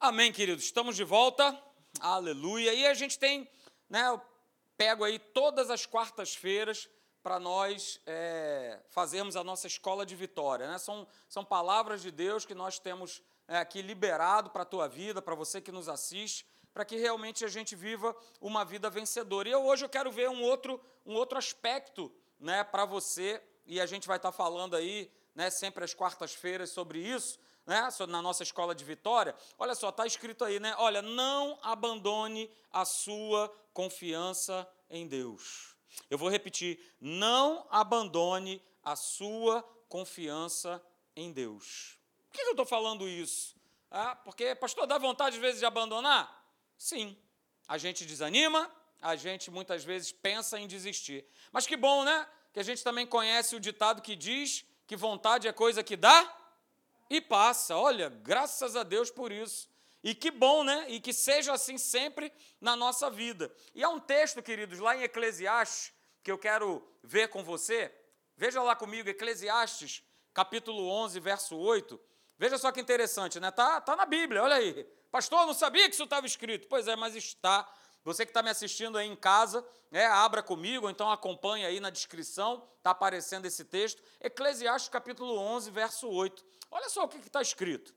Amém, queridos. Estamos de volta. Aleluia. E a gente tem, né? Eu pego aí todas as quartas-feiras para nós é, fazermos a nossa escola de vitória. Né? São, são palavras de Deus que nós temos é, aqui liberado para a tua vida, para você que nos assiste, para que realmente a gente viva uma vida vencedora. E eu, hoje eu quero ver um outro, um outro aspecto né, para você, e a gente vai estar tá falando aí né, sempre às quartas-feiras sobre isso, né, na nossa escola de vitória, olha só, está escrito aí, né? Olha, não abandone a sua confiança em Deus. Eu vou repetir, não abandone a sua confiança em Deus. Por que eu estou falando isso? Ah, porque, pastor, dá vontade às vezes de abandonar? Sim. A gente desanima, a gente muitas vezes pensa em desistir. Mas que bom, né? Que a gente também conhece o ditado que diz que vontade é coisa que dá e passa. Olha, graças a Deus por isso. E que bom, né? E que seja assim sempre na nossa vida. E há um texto, queridos, lá em Eclesiastes, que eu quero ver com você. Veja lá comigo, Eclesiastes, capítulo 11, verso 8. Veja só que interessante, né? Tá, tá na Bíblia, olha aí. Pastor, não sabia que isso estava escrito. Pois é, mas está. Você que está me assistindo aí em casa, é, abra comigo, então acompanhe aí na descrição, está aparecendo esse texto. Eclesiastes capítulo 11, verso 8. Olha só o que está escrito.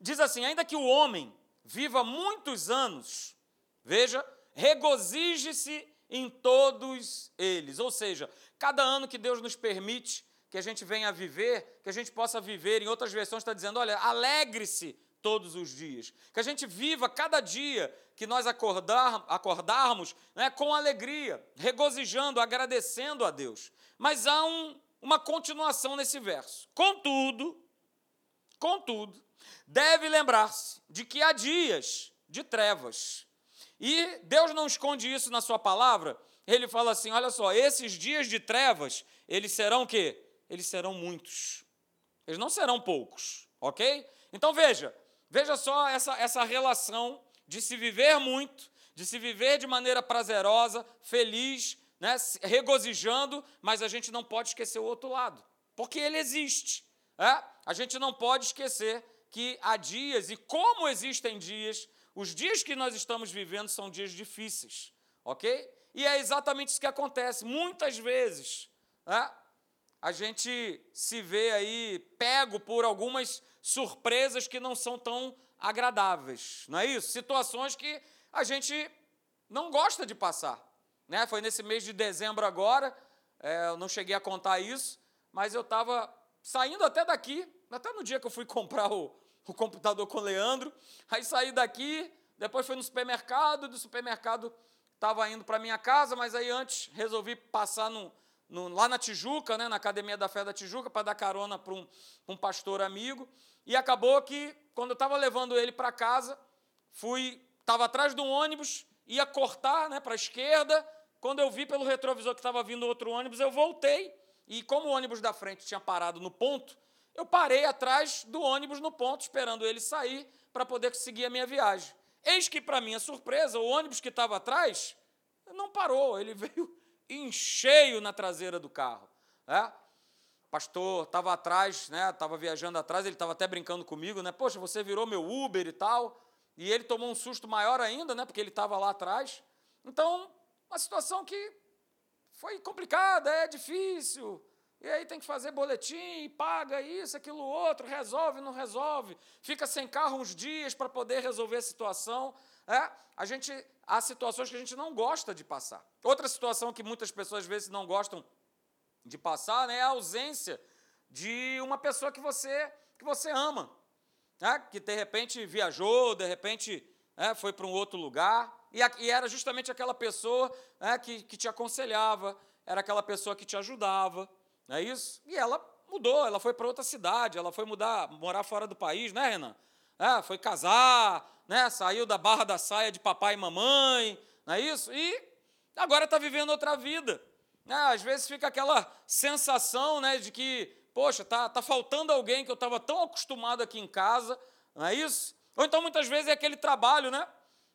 Diz assim: ainda que o homem viva muitos anos, veja, regozije-se em todos eles. Ou seja, cada ano que Deus nos permite que a gente venha a viver, que a gente possa viver, em outras versões está dizendo, olha, alegre-se todos os dias. Que a gente viva cada dia que nós acordar, acordarmos né, com alegria, regozijando, agradecendo a Deus. Mas há um, uma continuação nesse verso. Contudo, Contudo, deve lembrar-se de que há dias de trevas. E Deus não esconde isso na sua palavra. Ele fala assim: olha só, esses dias de trevas, eles serão quê? Eles serão muitos. Eles não serão poucos, ok? Então veja, veja só essa, essa relação de se viver muito, de se viver de maneira prazerosa, feliz, né, regozijando, mas a gente não pode esquecer o outro lado, porque ele existe. É? A gente não pode esquecer que há dias, e como existem dias, os dias que nós estamos vivendo são dias difíceis, ok? E é exatamente isso que acontece. Muitas vezes é? a gente se vê aí pego por algumas surpresas que não são tão agradáveis, não é isso? Situações que a gente não gosta de passar. Né? Foi nesse mês de dezembro agora, é, eu não cheguei a contar isso, mas eu estava saindo até daqui, até no dia que eu fui comprar o, o computador com o Leandro, aí saí daqui, depois fui no supermercado, do supermercado estava indo para minha casa, mas aí antes resolvi passar no, no, lá na Tijuca, né, na Academia da Fé da Tijuca, para dar carona para um, um pastor amigo, e acabou que, quando eu estava levando ele para casa, fui, estava atrás de um ônibus, ia cortar né, para a esquerda, quando eu vi pelo retrovisor que estava vindo outro ônibus, eu voltei, e como o ônibus da frente tinha parado no ponto, eu parei atrás do ônibus no ponto, esperando ele sair para poder seguir a minha viagem. Eis que, para minha surpresa, o ônibus que estava atrás não parou, ele veio em cheio na traseira do carro. Né? Pastor estava atrás, né? estava viajando atrás, ele estava até brincando comigo, né? Poxa, você virou meu Uber e tal. E ele tomou um susto maior ainda, né? Porque ele estava lá atrás. Então, uma situação que foi complicada, é difícil. E aí tem que fazer boletim, paga isso, aquilo outro, resolve, não resolve. Fica sem carro uns dias para poder resolver a situação. É, a gente há situações que a gente não gosta de passar. Outra situação que muitas pessoas às vezes não gostam de passar né, é a ausência de uma pessoa que você que você ama, né, que de repente viajou, de repente é, foi para um outro lugar. E, e era justamente aquela pessoa né, que, que te aconselhava, era aquela pessoa que te ajudava, não é isso? E ela mudou, ela foi para outra cidade, ela foi mudar, morar fora do país, né, Renan? É, foi casar, né, saiu da barra da saia de papai e mamãe, não é isso? E agora está vivendo outra vida. Né? Às vezes fica aquela sensação né, de que, poxa, está tá faltando alguém que eu estava tão acostumado aqui em casa, não é isso? Ou então muitas vezes é aquele trabalho, né?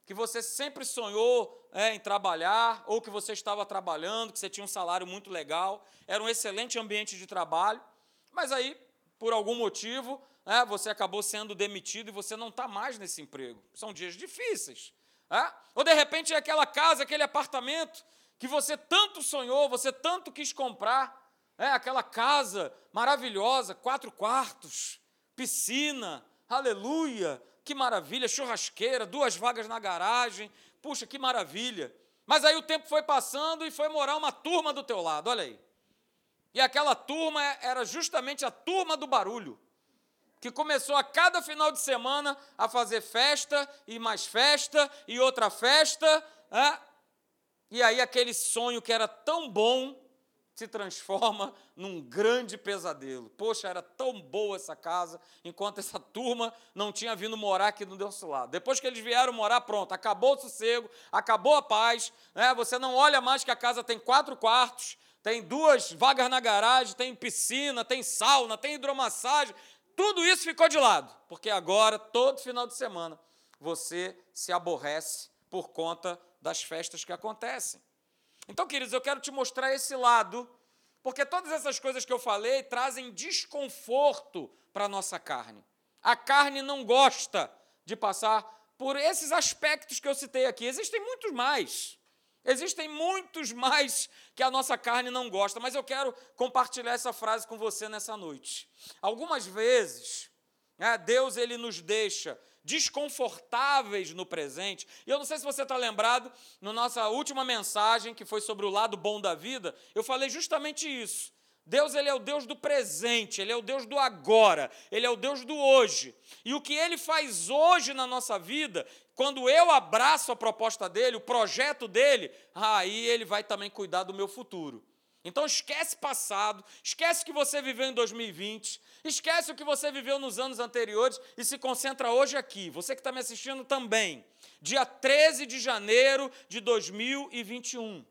Que você sempre sonhou é, em trabalhar, ou que você estava trabalhando, que você tinha um salário muito legal, era um excelente ambiente de trabalho, mas aí, por algum motivo, é, você acabou sendo demitido e você não está mais nesse emprego. São dias difíceis. É? Ou de repente é aquela casa, aquele apartamento que você tanto sonhou, você tanto quis comprar. É aquela casa maravilhosa, quatro quartos, piscina, aleluia, que maravilha, churrasqueira, duas vagas na garagem, puxa, que maravilha. Mas aí o tempo foi passando e foi morar uma turma do teu lado, olha aí. E aquela turma era justamente a turma do barulho, que começou a cada final de semana a fazer festa e mais festa e outra festa, e aí aquele sonho que era tão bom se transforma num grande pesadelo. Poxa, era tão boa essa casa, enquanto essa turma não tinha vindo morar aqui do nosso lado. Depois que eles vieram morar, pronto, acabou o sossego, acabou a paz. Né? Você não olha mais que a casa tem quatro quartos, tem duas vagas na garagem, tem piscina, tem sauna, tem hidromassagem. Tudo isso ficou de lado, porque agora, todo final de semana, você se aborrece por conta das festas que acontecem. Então, queridos, eu quero te mostrar esse lado, porque todas essas coisas que eu falei trazem desconforto para a nossa carne. A carne não gosta de passar por esses aspectos que eu citei aqui. Existem muitos mais. Existem muitos mais que a nossa carne não gosta, mas eu quero compartilhar essa frase com você nessa noite. Algumas vezes, né, Deus ele nos deixa desconfortáveis no presente. E eu não sei se você está lembrado, na nossa última mensagem, que foi sobre o lado bom da vida, eu falei justamente isso. Deus ele é o Deus do presente, ele é o Deus do agora, ele é o Deus do hoje. E o que ele faz hoje na nossa vida, quando eu abraço a proposta dele, o projeto dele, aí ele vai também cuidar do meu futuro. Então esquece passado, esquece que você viveu em 2020, esquece o que você viveu nos anos anteriores e se concentra hoje aqui. Você que está me assistindo também, dia 13 de janeiro de 2021.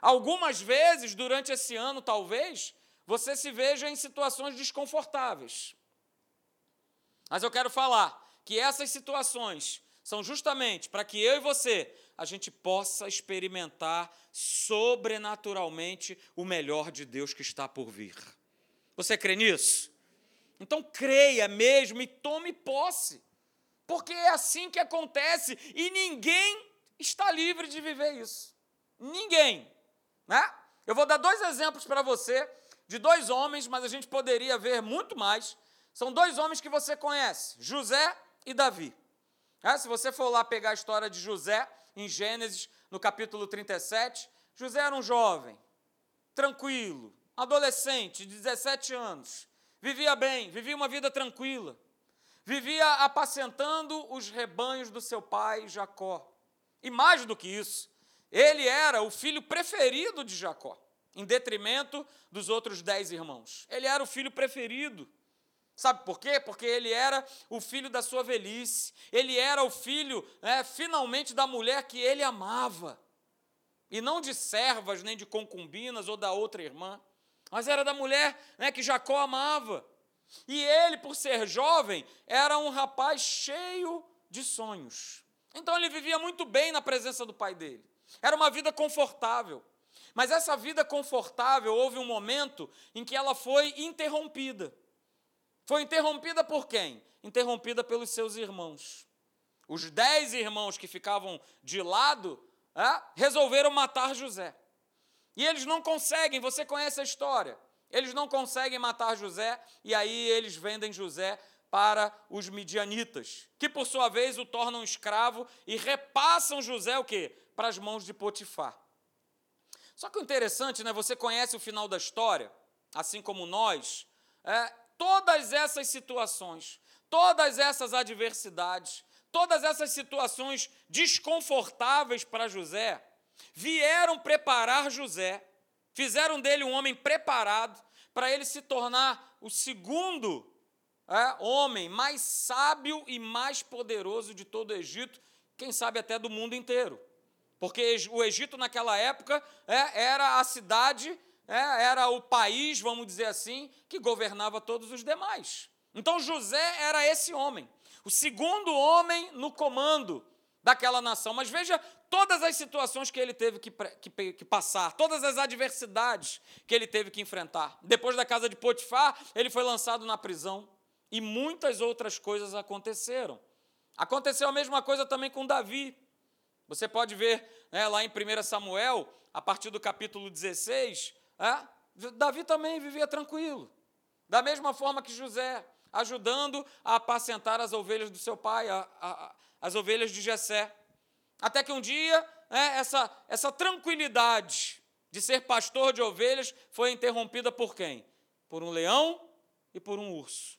Algumas vezes durante esse ano, talvez, você se veja em situações desconfortáveis. Mas eu quero falar que essas situações são justamente para que eu e você a gente possa experimentar sobrenaturalmente o melhor de Deus que está por vir. Você crê nisso? Então creia mesmo e tome posse, porque é assim que acontece e ninguém está livre de viver isso. Ninguém, né? Eu vou dar dois exemplos para você de dois homens, mas a gente poderia ver muito mais. São dois homens que você conhece, José e Davi. É, se você for lá pegar a história de José, em Gênesis, no capítulo 37. José era um jovem, tranquilo, adolescente, de 17 anos, vivia bem, vivia uma vida tranquila, vivia apacentando os rebanhos do seu pai Jacó. E mais do que isso, ele era o filho preferido de Jacó, em detrimento dos outros dez irmãos. Ele era o filho preferido. Sabe por quê? Porque ele era o filho da sua velhice, ele era o filho, né, finalmente, da mulher que ele amava, e não de servas, nem de concubinas ou da outra irmã, mas era da mulher né, que Jacó amava. E ele, por ser jovem, era um rapaz cheio de sonhos. Então ele vivia muito bem na presença do pai dele. Era uma vida confortável. Mas essa vida confortável, houve um momento em que ela foi interrompida. Foi interrompida por quem? Interrompida pelos seus irmãos. Os dez irmãos que ficavam de lado é, resolveram matar José. E eles não conseguem, você conhece a história. Eles não conseguem matar José, e aí eles vendem José para os midianitas, que por sua vez o tornam escravo e repassam José o quê? Para as mãos de Potifar. Só que o interessante, né? Você conhece o final da história, assim como nós. É, todas essas situações, todas essas adversidades, todas essas situações desconfortáveis para José, vieram preparar José, fizeram dele um homem preparado para ele se tornar o segundo é, homem mais sábio e mais poderoso de todo o Egito, quem sabe até do mundo inteiro. Porque o Egito, naquela época, é, era a cidade é, era o país, vamos dizer assim, que governava todos os demais. Então José era esse homem, o segundo homem no comando daquela nação. Mas veja todas as situações que ele teve que, que, que, passar, todas as adversidades que ele teve que enfrentar. Depois da casa de Potifar, ele foi lançado na prisão. e muitas outras coisas aconteceram. Aconteceu a mesma coisa também com Davi. Você pode ver né, lá em 1 Samuel, a partir do capítulo 16, é, Davi também vivia tranquilo. Da mesma forma que José, ajudando a apacentar as ovelhas do seu pai, a, a, as ovelhas de Jessé. Até que um dia, né, essa, essa tranquilidade de ser pastor de ovelhas foi interrompida por quem? Por um leão e por um urso.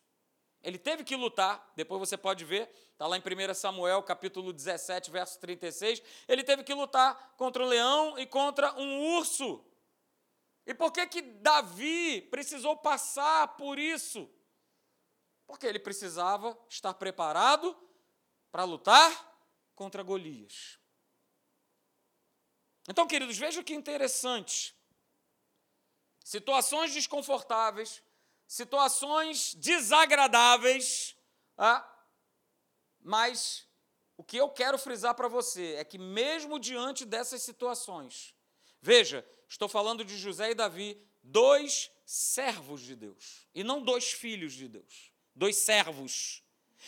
Ele teve que lutar, depois você pode ver, está lá em 1 Samuel, capítulo 17, verso 36. Ele teve que lutar contra um leão e contra um urso. E por que, que Davi precisou passar por isso? Porque ele precisava estar preparado para lutar contra Golias. Então, queridos, veja que interessante. Situações desconfortáveis, situações desagradáveis, ah, mas o que eu quero frisar para você é que, mesmo diante dessas situações, veja, estou falando de José e Davi, dois servos de Deus, e não dois filhos de Deus, dois servos.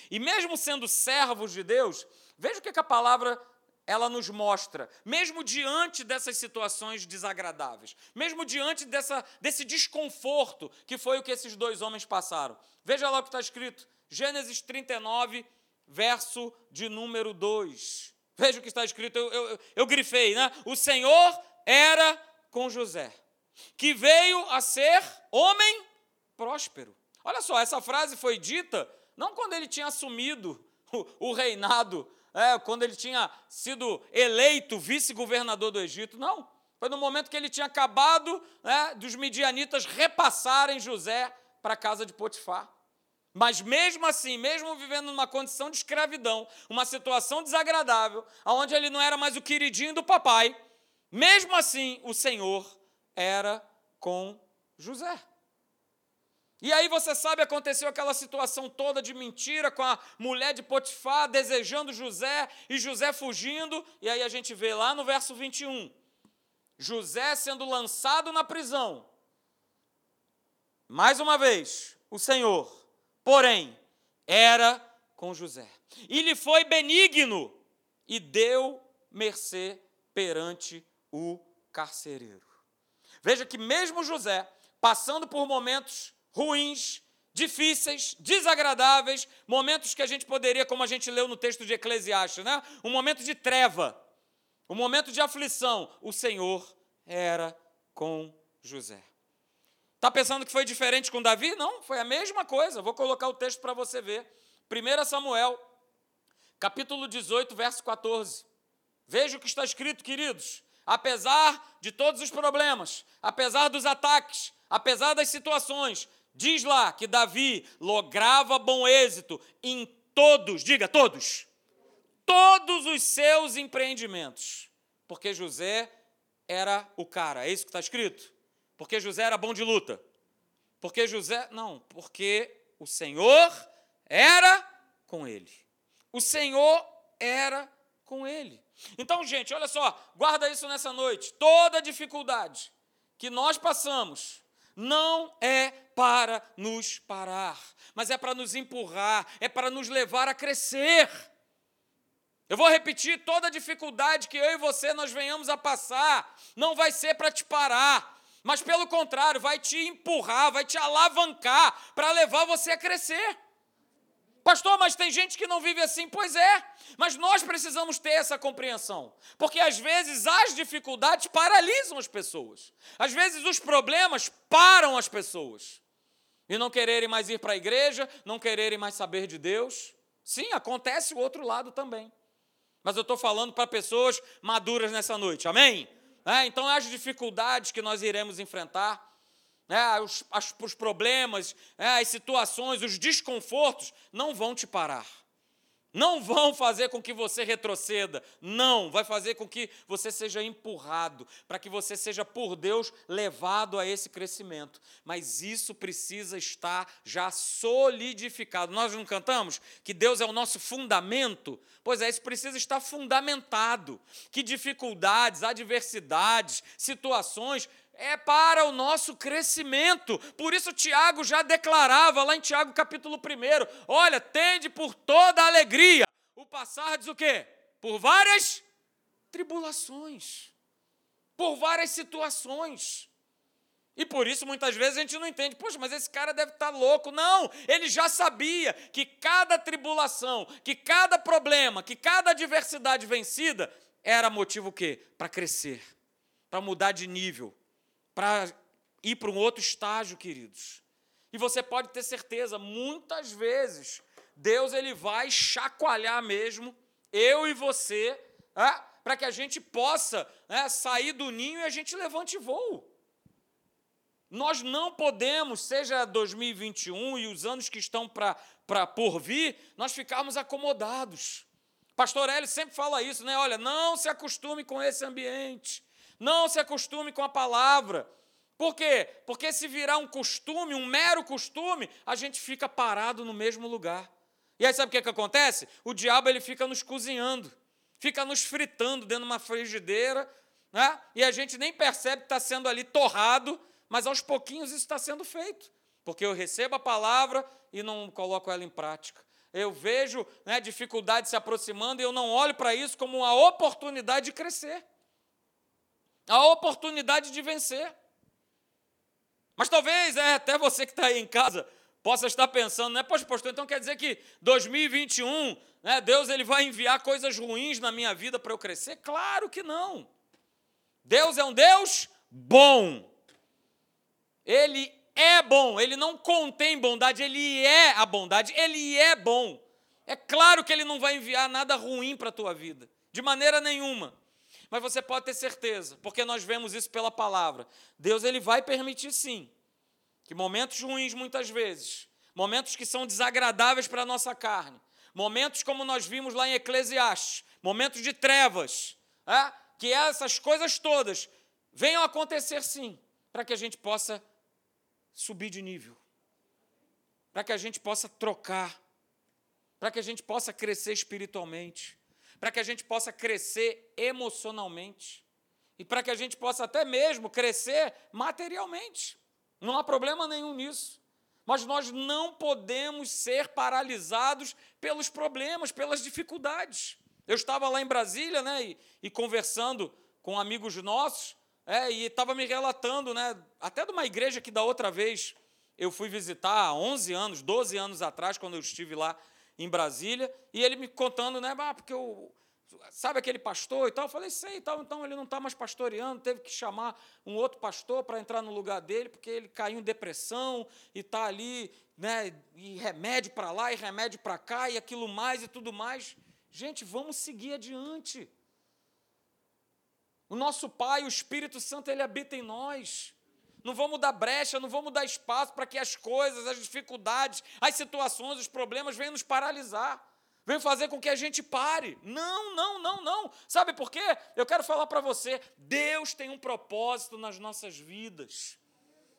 E mesmo sendo servos de Deus, veja o que a palavra ela nos mostra, mesmo diante dessas situações desagradáveis, mesmo diante dessa, desse desconforto que foi o que esses dois homens passaram. Veja lá o que está escrito, Gênesis 39, verso de número 2. Veja o que está escrito, eu, eu, eu grifei, né? O Senhor era com José, que veio a ser homem próspero. Olha só, essa frase foi dita não quando ele tinha assumido o, o reinado é, quando ele tinha sido eleito vice-governador do Egito, não. Foi no momento que ele tinha acabado né, dos midianitas repassarem José para a casa de Potifar. Mas mesmo assim, mesmo vivendo numa condição de escravidão, uma situação desagradável, onde ele não era mais o queridinho do papai, mesmo assim o Senhor era com José. E aí você sabe, aconteceu aquela situação toda de mentira com a mulher de Potifar desejando José e José fugindo, e aí a gente vê lá no verso 21, José sendo lançado na prisão. Mais uma vez, o Senhor, porém, era com José. E lhe foi benigno e deu mercê perante o carcereiro. Veja que mesmo José, passando por momentos ruins, difíceis, desagradáveis, momentos que a gente poderia, como a gente leu no texto de Eclesiastes, né? um momento de treva, um momento de aflição. O Senhor era com José. Está pensando que foi diferente com Davi? Não, foi a mesma coisa. Vou colocar o texto para você ver. 1 Samuel, capítulo 18, verso 14. Veja o que está escrito, queridos. Apesar de todos os problemas, apesar dos ataques, apesar das situações, Diz lá que Davi lograva bom êxito em todos, diga todos, todos os seus empreendimentos, porque José era o cara, é isso que está escrito? Porque José era bom de luta. Porque José, não, porque o Senhor era com ele. O Senhor era com ele. Então, gente, olha só, guarda isso nessa noite. Toda dificuldade que nós passamos não é para nos parar, mas é para nos empurrar, é para nos levar a crescer. Eu vou repetir: toda dificuldade que eu e você nós venhamos a passar, não vai ser para te parar, mas pelo contrário, vai te empurrar, vai te alavancar para levar você a crescer. Pastor, mas tem gente que não vive assim. Pois é, mas nós precisamos ter essa compreensão. Porque às vezes as dificuldades paralisam as pessoas. Às vezes os problemas param as pessoas. E não quererem mais ir para a igreja, não quererem mais saber de Deus. Sim, acontece o outro lado também. Mas eu estou falando para pessoas maduras nessa noite, amém? É, então, as dificuldades que nós iremos enfrentar, né, os, as, os problemas, é, as situações, os desconfortos não vão te parar. Não vão fazer com que você retroceda, não, vai fazer com que você seja empurrado, para que você seja por Deus levado a esse crescimento. Mas isso precisa estar já solidificado. Nós não cantamos que Deus é o nosso fundamento? Pois é, isso precisa estar fundamentado. Que dificuldades, adversidades, situações é para o nosso crescimento. Por isso Tiago já declarava lá em Tiago capítulo 1, olha, tende por toda alegria o passar diz o quê? Por várias tribulações, por várias situações. E por isso muitas vezes a gente não entende, poxa, mas esse cara deve estar louco. Não, ele já sabia que cada tribulação, que cada problema, que cada adversidade vencida era motivo o quê? Para crescer, para mudar de nível, para ir para um outro estágio, queridos. E você pode ter certeza, muitas vezes Deus ele vai chacoalhar mesmo eu e você, é, para que a gente possa é, sair do ninho e a gente levante voo. Nós não podemos, seja 2021 e os anos que estão para por vir, nós ficarmos acomodados. Pastor Hélio sempre fala isso, né? Olha, não se acostume com esse ambiente, não se acostume com a palavra. Por quê? Porque se virar um costume, um mero costume, a gente fica parado no mesmo lugar. E aí sabe o que, que acontece? O diabo ele fica nos cozinhando, fica nos fritando dentro de uma frigideira, né? e a gente nem percebe que está sendo ali torrado, mas aos pouquinhos isso está sendo feito, porque eu recebo a palavra e não coloco ela em prática. Eu vejo né, dificuldade se aproximando e eu não olho para isso como uma oportunidade de crescer, a oportunidade de vencer. Mas talvez, é, até você que está aí em casa, possa estar pensando, né? Poxa, pastor, então quer dizer que 2021, né, Deus ele vai enviar coisas ruins na minha vida para eu crescer? Claro que não. Deus é um Deus bom. Ele é bom, ele não contém bondade, ele é a bondade, ele é bom. É claro que ele não vai enviar nada ruim para a tua vida, de maneira nenhuma. Mas você pode ter certeza, porque nós vemos isso pela palavra. Deus ele vai permitir sim que momentos ruins, muitas vezes, momentos que são desagradáveis para a nossa carne, momentos como nós vimos lá em Eclesiastes, momentos de trevas, é? que essas coisas todas venham acontecer sim, para que a gente possa subir de nível, para que a gente possa trocar, para que a gente possa crescer espiritualmente, para que a gente possa crescer emocionalmente e para que a gente possa até mesmo crescer materialmente. Não há problema nenhum nisso. Mas nós não podemos ser paralisados pelos problemas, pelas dificuldades. Eu estava lá em Brasília, né, e, e conversando com amigos nossos, é, e estava me relatando, né, até de uma igreja que da outra vez eu fui visitar há 11 anos, 12 anos atrás, quando eu estive lá em Brasília, e ele me contando, né, ah, porque eu, sabe aquele pastor e tal? Eu falei, sei e tal, então ele não está mais pastoreando, teve que chamar um outro pastor para entrar no lugar dele, porque ele caiu em depressão e está ali, né, e remédio para lá e remédio para cá e aquilo mais e tudo mais. Gente, vamos seguir adiante. O nosso Pai, o Espírito Santo, ele habita em nós. Não vamos dar brecha, não vamos dar espaço para que as coisas, as dificuldades, as situações, os problemas venham nos paralisar vem fazer com que a gente pare. Não, não, não, não. Sabe por quê? Eu quero falar para você: Deus tem um propósito nas nossas vidas.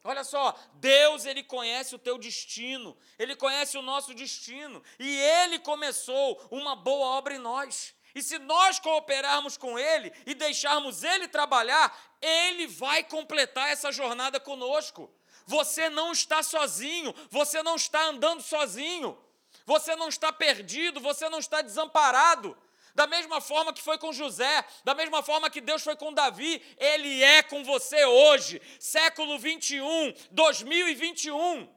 Olha só, Deus ele conhece o teu destino, ele conhece o nosso destino, e ele começou uma boa obra em nós. E se nós cooperarmos com ele e deixarmos ele trabalhar, ele vai completar essa jornada conosco. Você não está sozinho, você não está andando sozinho. Você não está perdido, você não está desamparado. Da mesma forma que foi com José, da mesma forma que Deus foi com Davi, Ele é com você hoje, século 21, 2021.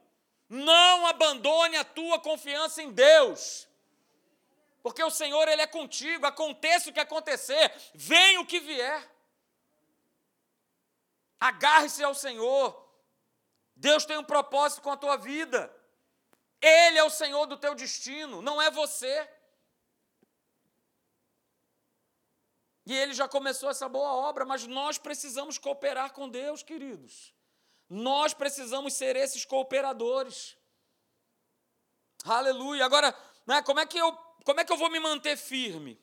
Não abandone a tua confiança em Deus, porque o Senhor, Ele é contigo, aconteça o que acontecer, venha o que vier. Agarre-se ao Senhor, Deus tem um propósito com a tua vida. Ele é o Senhor do teu destino, não é você. E ele já começou essa boa obra, mas nós precisamos cooperar com Deus, queridos. Nós precisamos ser esses cooperadores. Aleluia. Agora, né, como, é que eu, como é que eu vou me manter firme?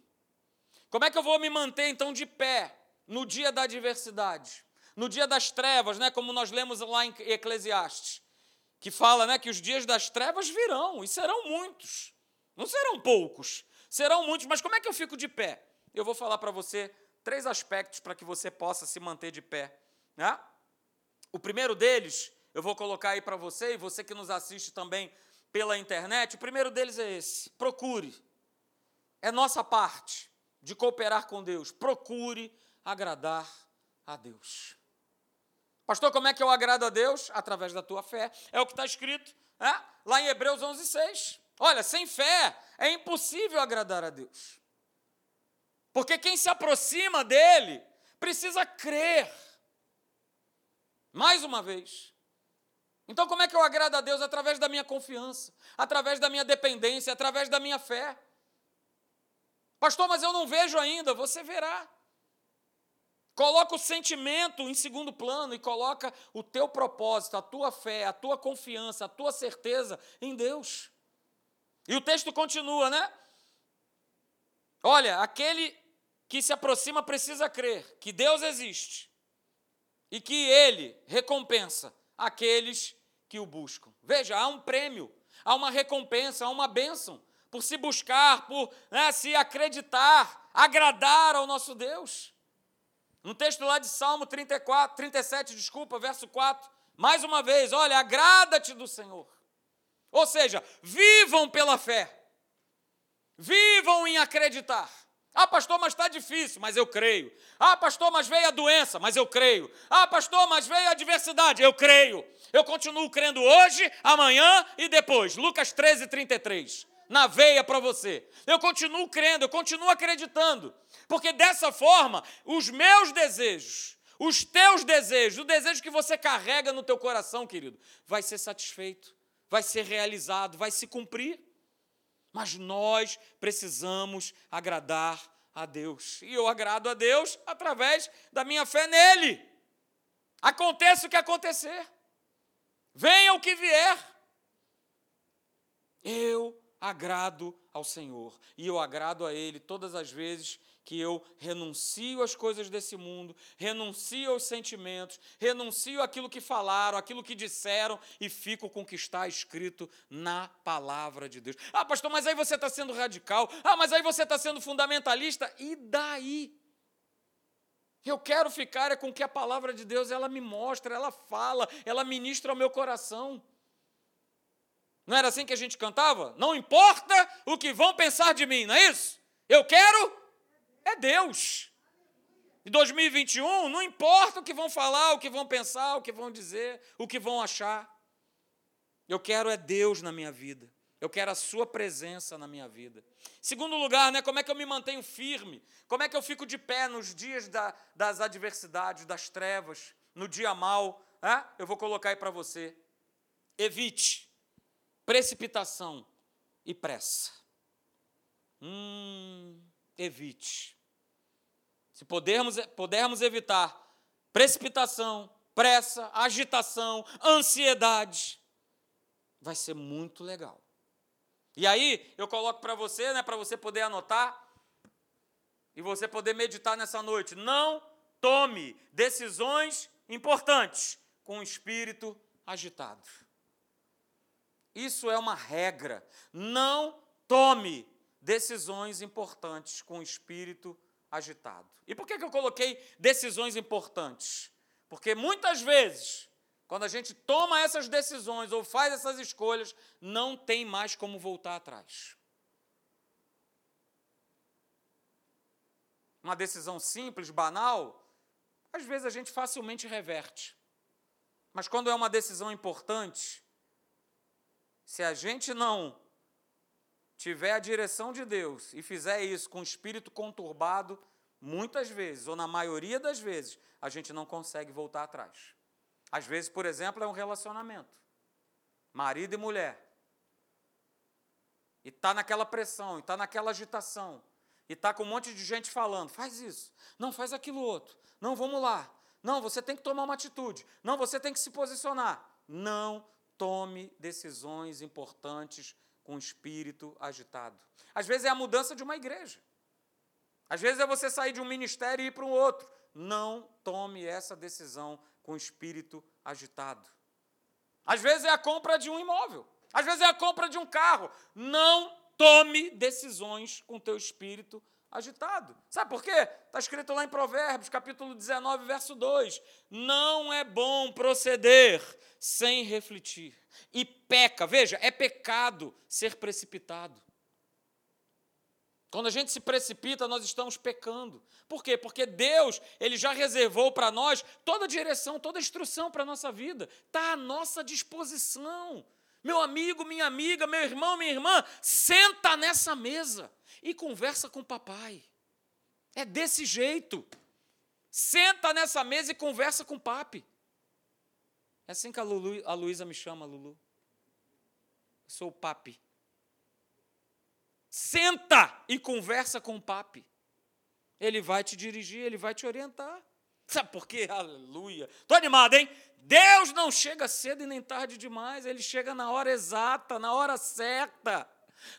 Como é que eu vou me manter, então, de pé no dia da adversidade? No dia das trevas, né, como nós lemos lá em Eclesiastes que fala né, que os dias das trevas virão, e serão muitos. Não serão poucos, serão muitos. Mas como é que eu fico de pé? Eu vou falar para você três aspectos para que você possa se manter de pé. Né? O primeiro deles, eu vou colocar aí para você e você que nos assiste também pela internet, o primeiro deles é esse: procure. É nossa parte de cooperar com Deus. Procure agradar a Deus. Pastor, como é que eu agrado a Deus? Através da tua fé. É o que está escrito é? lá em Hebreus 11, 6. Olha, sem fé é impossível agradar a Deus. Porque quem se aproxima dele precisa crer. Mais uma vez. Então, como é que eu agrado a Deus? Através da minha confiança, através da minha dependência, através da minha fé. Pastor, mas eu não vejo ainda. Você verá. Coloca o sentimento em segundo plano e coloca o teu propósito, a tua fé, a tua confiança, a tua certeza em Deus. E o texto continua, né? Olha, aquele que se aproxima precisa crer que Deus existe e que Ele recompensa aqueles que o buscam. Veja, há um prêmio, há uma recompensa, há uma bênção por se buscar, por né, se acreditar, agradar ao nosso Deus. No texto lá de Salmo 34, 37, desculpa, verso 4, mais uma vez, olha, agrada-te do Senhor. Ou seja, vivam pela fé. Vivam em acreditar. Ah, pastor, mas está difícil, mas eu creio. Ah, pastor, mas veio a doença, mas eu creio. Ah, pastor, mas veio a adversidade, eu creio. Eu continuo crendo hoje, amanhã e depois. Lucas 13, 33. Na veia para você. Eu continuo crendo, eu continuo acreditando. Porque dessa forma, os meus desejos, os teus desejos, o desejo que você carrega no teu coração, querido, vai ser satisfeito, vai ser realizado, vai se cumprir. Mas nós precisamos agradar a Deus. E eu agrado a Deus através da minha fé nele. Aconteça o que acontecer. Venha o que vier. Eu agrado ao Senhor. E eu agrado a Ele todas as vezes que eu renuncio às coisas desse mundo, renuncio aos sentimentos, renuncio àquilo que falaram, aquilo que disseram e fico com o que está escrito na palavra de Deus. Ah, pastor, mas aí você está sendo radical. Ah, mas aí você está sendo fundamentalista. E daí? Eu quero ficar é com que a palavra de Deus ela me mostra, ela fala, ela ministra ao meu coração. Não era assim que a gente cantava? Não importa o que vão pensar de mim, não é isso? Eu quero é Deus. Em 2021, não importa o que vão falar, o que vão pensar, o que vão dizer, o que vão achar. Eu quero é Deus na minha vida. Eu quero a sua presença na minha vida. Segundo lugar, né, como é que eu me mantenho firme? Como é que eu fico de pé nos dias da, das adversidades, das trevas, no dia mal? É? Eu vou colocar aí para você. Evite precipitação e pressa. Hum, evite. Se pudermos, pudermos evitar precipitação, pressa, agitação, ansiedade, vai ser muito legal. E aí, eu coloco para você, né, para você poder anotar e você poder meditar nessa noite. Não tome decisões importantes com o espírito agitado. Isso é uma regra. Não tome decisões importantes com o espírito agitado. E por que, que eu coloquei decisões importantes? Porque muitas vezes, quando a gente toma essas decisões ou faz essas escolhas, não tem mais como voltar atrás. Uma decisão simples, banal, às vezes a gente facilmente reverte. Mas quando é uma decisão importante, se a gente não tiver a direção de Deus e fizer isso com o espírito conturbado, muitas vezes, ou na maioria das vezes, a gente não consegue voltar atrás. Às vezes, por exemplo, é um relacionamento. Marido e mulher. E está naquela pressão, e está naquela agitação, e está com um monte de gente falando: faz isso, não faz aquilo outro, não, vamos lá, não, você tem que tomar uma atitude, não, você tem que se posicionar. Não tome decisões importantes com o espírito agitado. Às vezes é a mudança de uma igreja. Às vezes é você sair de um ministério e ir para um outro. Não tome essa decisão com o espírito agitado. Às vezes é a compra de um imóvel. Às vezes é a compra de um carro. Não tome decisões com teu espírito agitado. Sabe por quê? Está escrito lá em Provérbios, capítulo 19, verso 2: Não é bom proceder sem refletir. E peca, veja, é pecado ser precipitado. Quando a gente se precipita, nós estamos pecando. Por quê? Porque Deus, ele já reservou para nós toda a direção, toda a instrução para a nossa vida. Está à nossa disposição. Meu amigo, minha amiga, meu irmão, minha irmã, senta nessa mesa e conversa com o papai. É desse jeito. Senta nessa mesa e conversa com o papi. É assim que a, Lulu, a Luísa me chama, Lulu. Eu sou o papi. Senta e conversa com o papi. Ele vai te dirigir, ele vai te orientar. Sabe por quê? Aleluia. Estou animado, hein? Deus não chega cedo e nem tarde demais, ele chega na hora exata, na hora certa,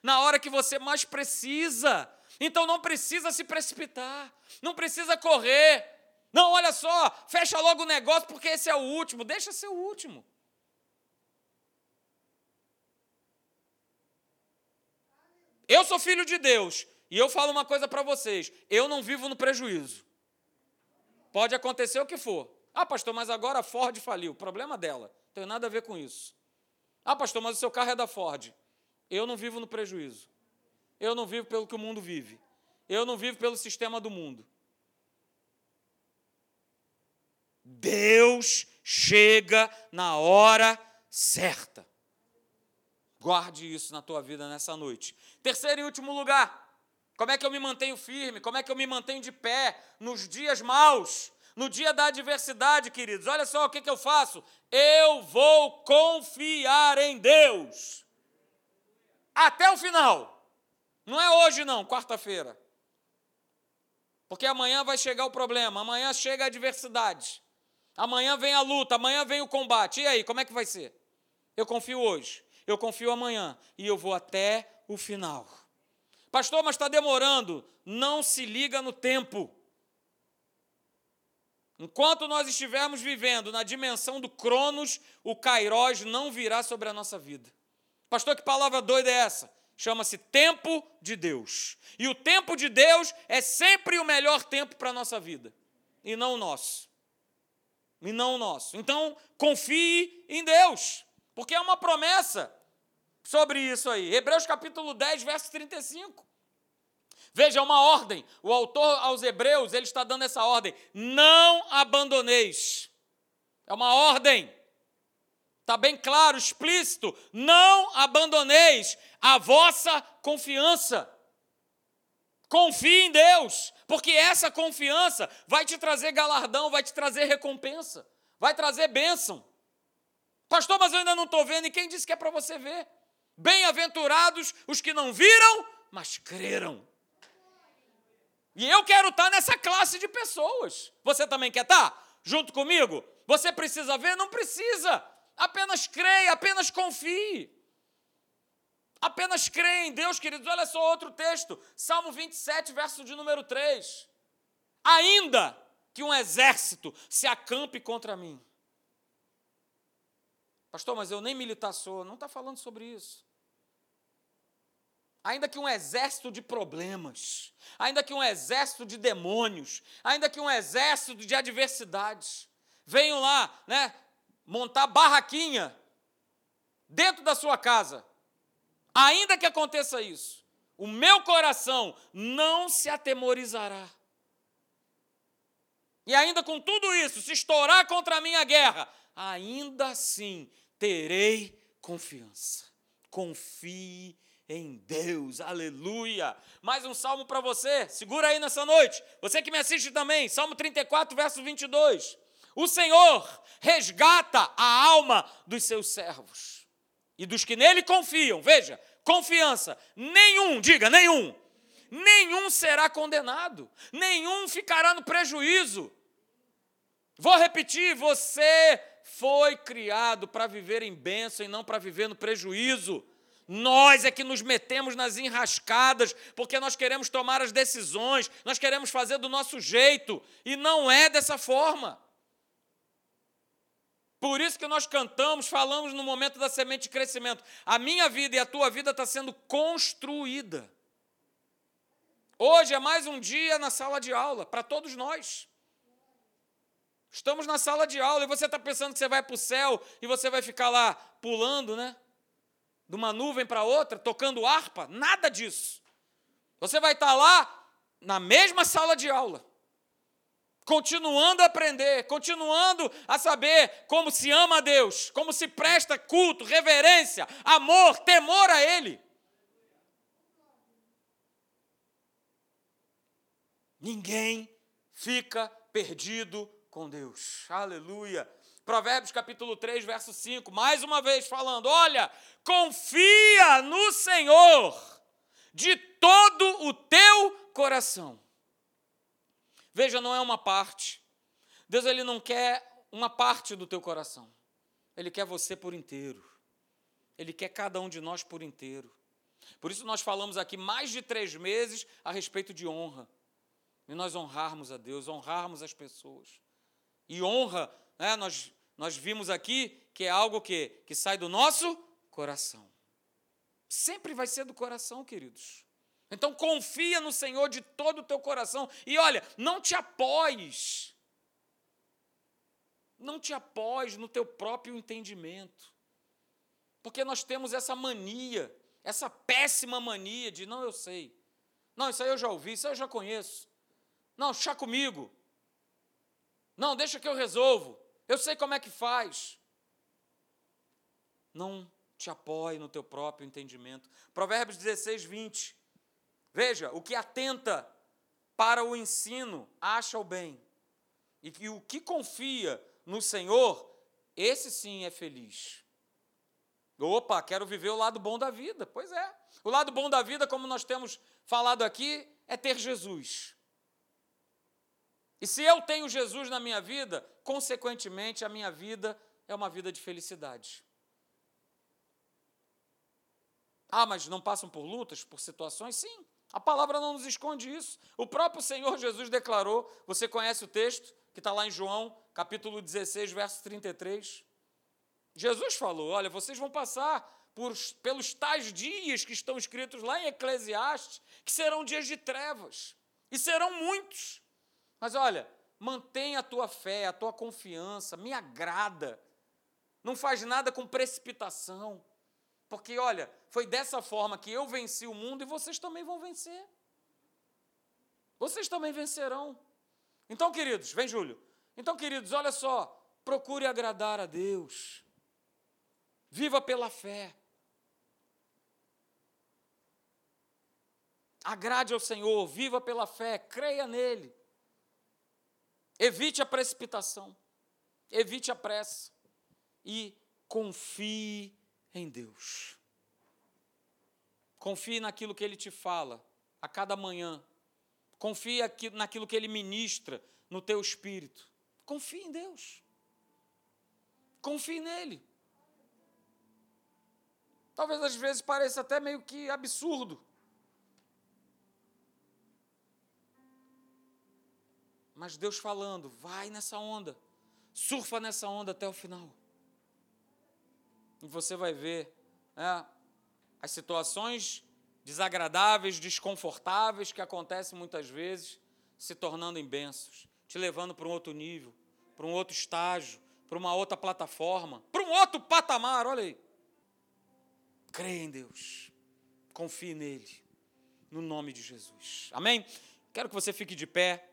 na hora que você mais precisa. Então não precisa se precipitar, não precisa correr. Não, olha só, fecha logo o negócio porque esse é o último, deixa ser o último. Eu sou filho de Deus e eu falo uma coisa para vocês: eu não vivo no prejuízo. Pode acontecer o que for. Ah, pastor, mas agora a Ford faliu. Problema dela. Não tem nada a ver com isso. Ah, pastor, mas o seu carro é da Ford. Eu não vivo no prejuízo. Eu não vivo pelo que o mundo vive. Eu não vivo pelo sistema do mundo. Deus chega na hora certa. Guarde isso na tua vida nessa noite. Terceiro e último lugar, como é que eu me mantenho firme? Como é que eu me mantenho de pé nos dias maus? No dia da adversidade, queridos, olha só o que, que eu faço. Eu vou confiar em Deus. Até o final. Não é hoje, não, quarta-feira. Porque amanhã vai chegar o problema, amanhã chega a adversidade. Amanhã vem a luta, amanhã vem o combate. E aí, como é que vai ser? Eu confio hoje eu confio amanhã e eu vou até o final. Pastor, mas está demorando. Não se liga no tempo. Enquanto nós estivermos vivendo na dimensão do Cronos, o Kairos não virá sobre a nossa vida. Pastor, que palavra doida é essa? Chama-se tempo de Deus. E o tempo de Deus é sempre o melhor tempo para a nossa vida, e não o nosso. E não o nosso. Então, confie em Deus. Porque é uma promessa sobre isso aí. Hebreus capítulo 10, verso 35. Veja, uma ordem. O autor aos Hebreus, ele está dando essa ordem. Não abandoneis. É uma ordem. Está bem claro, explícito. Não abandoneis a vossa confiança. Confie em Deus, porque essa confiança vai te trazer galardão, vai te trazer recompensa, vai trazer bênção. Pastor, mas eu ainda não estou vendo, e quem disse que é para você ver? Bem-aventurados os que não viram, mas creram. E eu quero estar nessa classe de pessoas. Você também quer estar? Junto comigo? Você precisa ver? Não precisa. Apenas creia, apenas confie. Apenas creia em Deus, queridos. Olha só outro texto. Salmo 27, verso de número 3. Ainda que um exército se acampe contra mim Pastor, mas eu nem militar sou. Não está falando sobre isso. Ainda que um exército de problemas, ainda que um exército de demônios, ainda que um exército de adversidades, venham lá, né, montar barraquinha dentro da sua casa. Ainda que aconteça isso, o meu coração não se atemorizará. E ainda com tudo isso, se estourar contra a minha guerra, ainda assim terei confiança. Confie em Deus, aleluia. Mais um salmo para você, segura aí nessa noite. Você que me assiste também, Salmo 34, verso 22. O Senhor resgata a alma dos seus servos e dos que nele confiam. Veja, confiança. Nenhum, diga, nenhum. Nenhum será condenado, nenhum ficará no prejuízo. Vou repetir: você foi criado para viver em bênção e não para viver no prejuízo. Nós é que nos metemos nas enrascadas porque nós queremos tomar as decisões, nós queremos fazer do nosso jeito e não é dessa forma. Por isso que nós cantamos, falamos no momento da semente de crescimento. A minha vida e a tua vida está sendo construída. Hoje é mais um dia na sala de aula, para todos nós. Estamos na sala de aula e você está pensando que você vai para o céu e você vai ficar lá pulando, né? De uma nuvem para outra, tocando harpa. Nada disso. Você vai estar tá lá na mesma sala de aula, continuando a aprender, continuando a saber como se ama a Deus, como se presta culto, reverência, amor, temor a Ele. Ninguém fica perdido com Deus. Aleluia. Provérbios capítulo 3, verso 5, mais uma vez falando: olha, confia no Senhor de todo o teu coração. Veja, não é uma parte. Deus ele não quer uma parte do teu coração. Ele quer você por inteiro. Ele quer cada um de nós por inteiro. Por isso nós falamos aqui mais de três meses a respeito de honra. E nós honrarmos a Deus, honrarmos as pessoas. E honra, né, nós, nós vimos aqui que é algo que, que sai do nosso coração. Sempre vai ser do coração, queridos. Então confia no Senhor de todo o teu coração. E olha, não te apoies. Não te apoies no teu próprio entendimento. Porque nós temos essa mania, essa péssima mania de não, eu sei. Não, isso aí eu já ouvi, isso aí eu já conheço. Não, chá comigo. Não, deixa que eu resolvo. Eu sei como é que faz. Não te apoie no teu próprio entendimento. Provérbios 16, 20. Veja, o que atenta para o ensino acha o bem. E que o que confia no Senhor, esse sim é feliz. Opa, quero viver o lado bom da vida. Pois é. O lado bom da vida, como nós temos falado aqui, é ter Jesus. E se eu tenho Jesus na minha vida, consequentemente a minha vida é uma vida de felicidade. Ah, mas não passam por lutas, por situações? Sim. A palavra não nos esconde isso. O próprio Senhor Jesus declarou, você conhece o texto que está lá em João, capítulo 16, verso 33. Jesus falou: Olha, vocês vão passar por, pelos tais dias que estão escritos lá em Eclesiastes, que serão dias de trevas, e serão muitos. Mas olha, mantenha a tua fé, a tua confiança, me agrada. Não faz nada com precipitação. Porque, olha, foi dessa forma que eu venci o mundo e vocês também vão vencer. Vocês também vencerão. Então, queridos, vem, Júlio. Então, queridos, olha só. Procure agradar a Deus. Viva pela fé. Agrade ao Senhor, viva pela fé, creia nele. Evite a precipitação, evite a pressa e confie em Deus. Confie naquilo que Ele te fala a cada manhã. Confie naquilo que Ele ministra no teu espírito. Confie em Deus. Confie nele. Talvez às vezes pareça até meio que absurdo. Mas Deus falando, vai nessa onda, surfa nessa onda até o final. E você vai ver né, as situações desagradáveis, desconfortáveis que acontecem muitas vezes, se tornando em bênçãos, te levando para um outro nível, para um outro estágio, para uma outra plataforma, para um outro patamar, olha aí. Creia em Deus, confie nele, no nome de Jesus. Amém? Quero que você fique de pé.